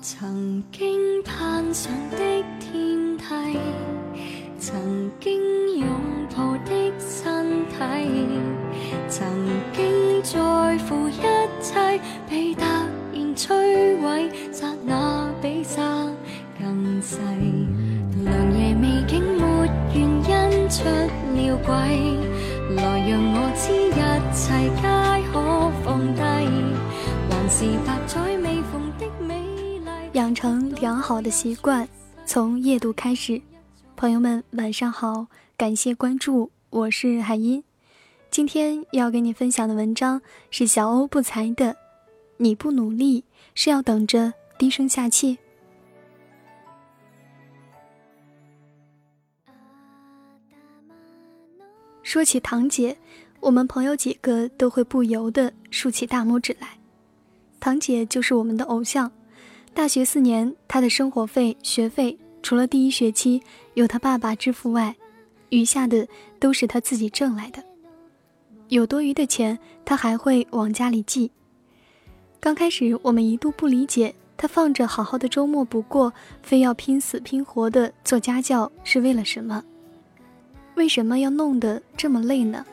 曾经攀上的天梯，曾经拥抱的身体，曾经在乎一切，被突然摧毁，刹那比沙更细。良夜美景没原因来让我知一切皆可放低，还是百载未逢的美丽。养成良好的习惯，从夜读开始。朋友们，晚上好，感谢关注，我是海音。今天要给你分享的文章是小欧不才的。你不努力，是要等着低声下气。说起堂姐，我们朋友几个都会不由得竖起大拇指来。堂姐就是我们的偶像。大学四年，她的生活费、学费，除了第一学期由她爸爸支付外，余下的都是她自己挣来的。有多余的钱，她还会往家里寄。刚开始，我们一度不理解她放着好好的周末不过，非要拼死拼活的做家教是为了什么？为什么要弄得这么累呢？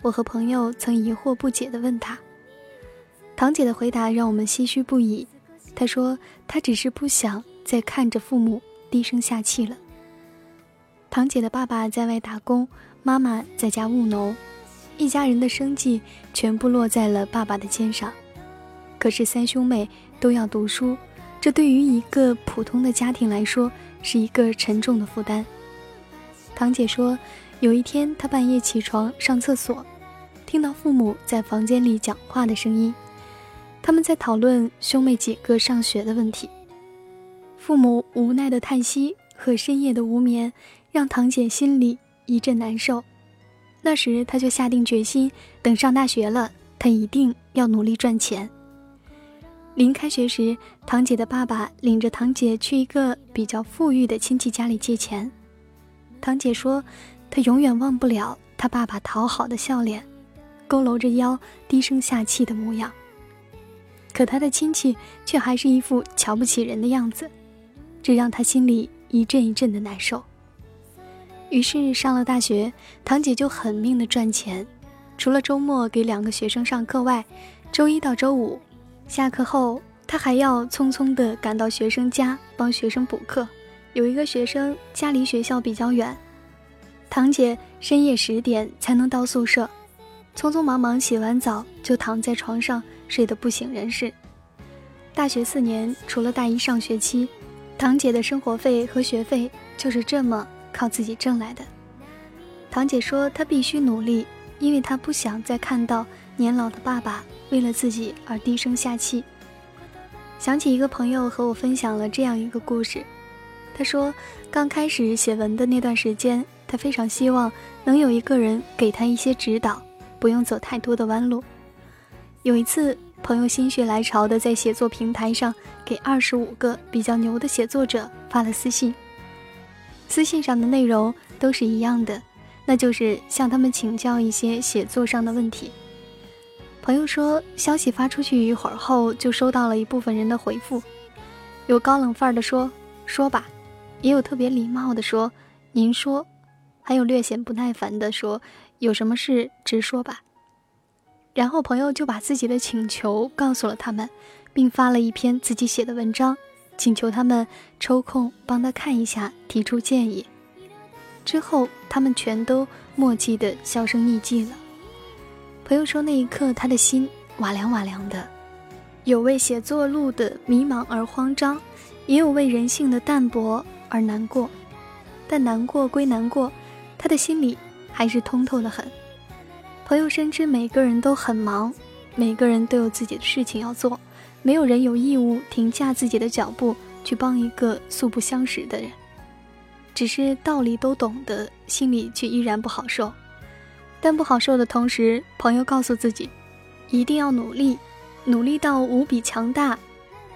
我和朋友曾疑惑不解地问她。堂姐的回答让我们唏嘘不已。她说：“她只是不想再看着父母低声下气了。”堂姐的爸爸在外打工，妈妈在家务农，一家人的生计全部落在了爸爸的肩上。可是三兄妹都要读书，这对于一个普通的家庭来说是一个沉重的负担。堂姐说，有一天她半夜起床上厕所，听到父母在房间里讲话的声音。他们在讨论兄妹几个上学的问题，父母无奈的叹息和深夜的无眠，让堂姐心里一阵难受。那时，她就下定决心，等上大学了，她一定要努力赚钱。临开学时，堂姐的爸爸领着堂姐去一个比较富裕的亲戚家里借钱。堂姐说，她永远忘不了她爸爸讨好的笑脸，佝偻着腰，低声下气的模样。可他的亲戚却还是一副瞧不起人的样子，这让他心里一阵一阵的难受。于是上了大学，堂姐就狠命的赚钱，除了周末给两个学生上课外，周一到周五下课后，她还要匆匆的赶到学生家帮学生补课。有一个学生家离学校比较远，堂姐深夜十点才能到宿舍，匆匆忙忙洗完澡就躺在床上。睡得不省人事。大学四年，除了大一上学期，堂姐的生活费和学费就是这么靠自己挣来的。堂姐说，她必须努力，因为她不想再看到年老的爸爸为了自己而低声下气。想起一个朋友和我分享了这样一个故事，他说，刚开始写文的那段时间，他非常希望能有一个人给他一些指导，不用走太多的弯路。有一次，朋友心血来潮的在写作平台上给二十五个比较牛的写作者发了私信。私信上的内容都是一样的，那就是向他们请教一些写作上的问题。朋友说，消息发出去一会儿后，就收到了一部分人的回复，有高冷范儿的说“说吧”，也有特别礼貌的说“您说”，还有略显不耐烦的说“有什么事直说吧”。然后朋友就把自己的请求告诉了他们，并发了一篇自己写的文章，请求他们抽空帮他看一下，提出建议。之后他们全都默契的销声匿迹了。朋友说那一刻他的心瓦凉瓦凉的，有为写作路的迷茫而慌张，也有为人性的淡薄而难过。但难过归难过，他的心里还是通透的很。朋友深知每个人都很忙，每个人都有自己的事情要做，没有人有义务停下自己的脚步去帮一个素不相识的人。只是道理都懂得，心里却依然不好受。但不好受的同时，朋友告诉自己，一定要努力，努力到无比强大，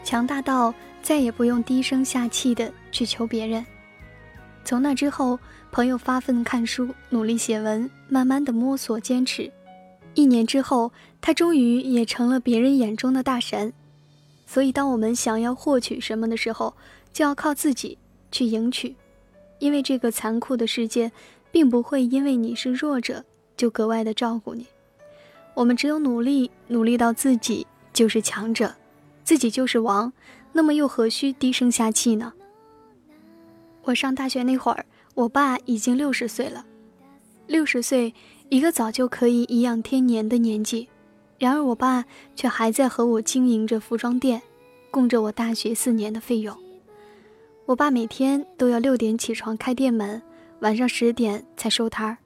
强大到再也不用低声下气的去求别人。从那之后，朋友发奋看书，努力写文，慢慢的摸索坚持。一年之后，他终于也成了别人眼中的大神。所以，当我们想要获取什么的时候，就要靠自己去赢取，因为这个残酷的世界，并不会因为你是弱者就格外的照顾你。我们只有努力，努力到自己就是强者，自己就是王，那么又何须低声下气呢？我上大学那会儿，我爸已经六十岁了，六十岁，一个早就可以颐养天年的年纪，然而我爸却还在和我经营着服装店，供着我大学四年的费用。我爸每天都要六点起床开店门，晚上十点才收摊儿，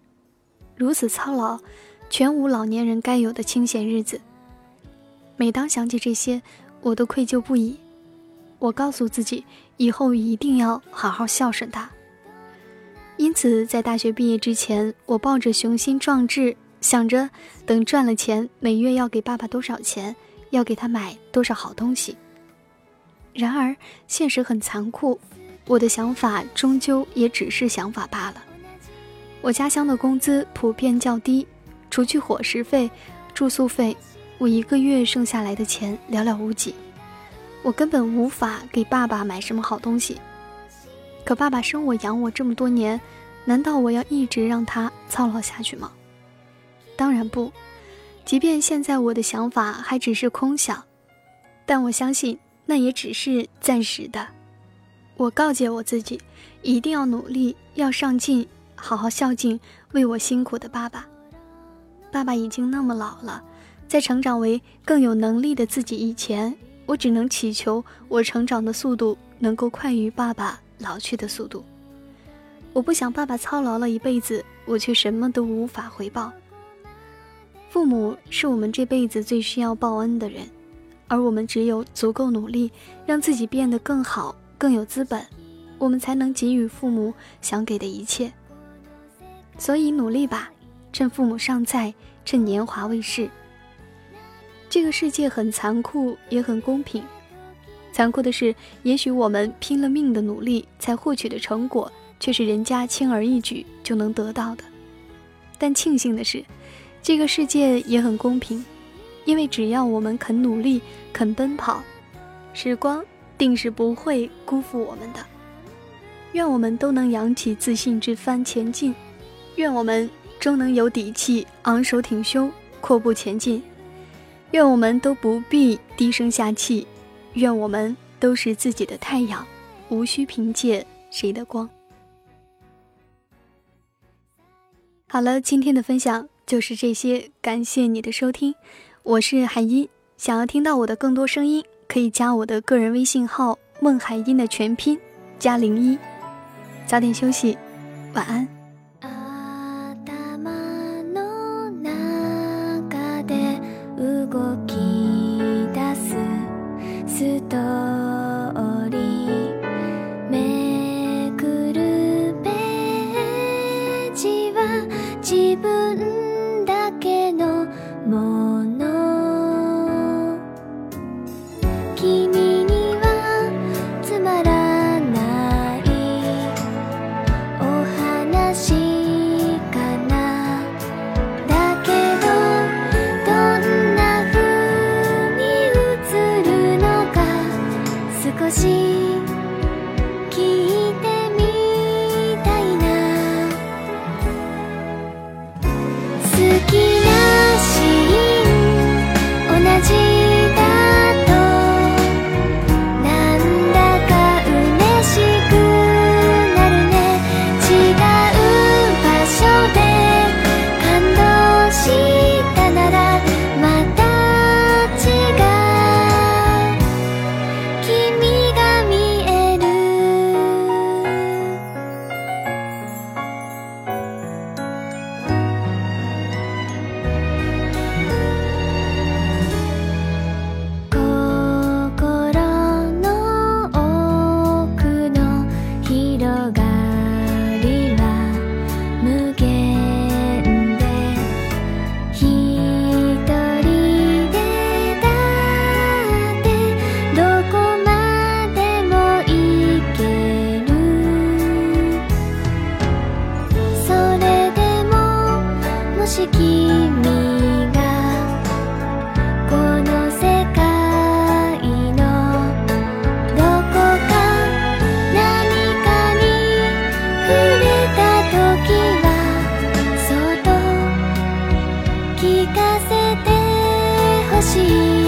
如此操劳。全无老年人该有的清闲日子。每当想起这些，我都愧疚不已。我告诉自己，以后一定要好好孝顺他。因此，在大学毕业之前，我抱着雄心壮志，想着等赚了钱，每月要给爸爸多少钱，要给他买多少好东西。然而，现实很残酷，我的想法终究也只是想法罢了。我家乡的工资普遍较低。除去伙食费、住宿费，我一个月剩下来的钱寥寥无几，我根本无法给爸爸买什么好东西。可爸爸生我养我这么多年，难道我要一直让他操劳下去吗？当然不。即便现在我的想法还只是空想，但我相信那也只是暂时的。我告诫我自己，一定要努力，要上进，好好孝敬为我辛苦的爸爸。爸爸已经那么老了，在成长为更有能力的自己以前，我只能祈求我成长的速度能够快于爸爸老去的速度。我不想爸爸操劳了一辈子，我却什么都无法回报。父母是我们这辈子最需要报恩的人，而我们只有足够努力，让自己变得更好、更有资本，我们才能给予父母想给的一切。所以努力吧。趁父母尚在，趁年华未逝。这个世界很残酷，也很公平。残酷的是，也许我们拼了命的努力才获取的成果，却是人家轻而易举就能得到的。但庆幸的是，这个世界也很公平，因为只要我们肯努力、肯奔跑，时光定是不会辜负我们的。愿我们都能扬起自信之帆前进。愿我们。终能有底气，昂首挺胸，阔步前进。愿我们都不必低声下气，愿我们都是自己的太阳，无需凭借谁的光。好了，今天的分享就是这些，感谢你的收听，我是海音。想要听到我的更多声音，可以加我的个人微信号“孟海音”的全拼加零一。早点休息，晚安。记忆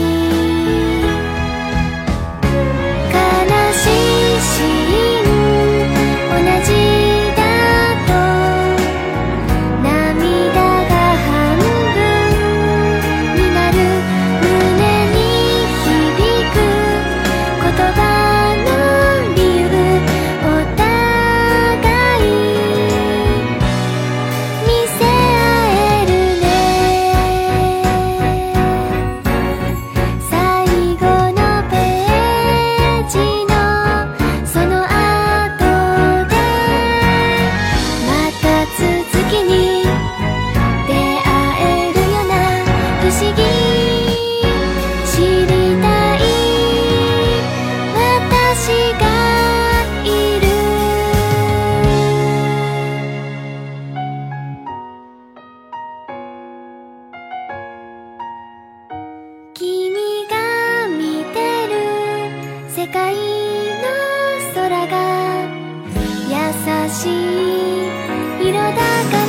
しい色だから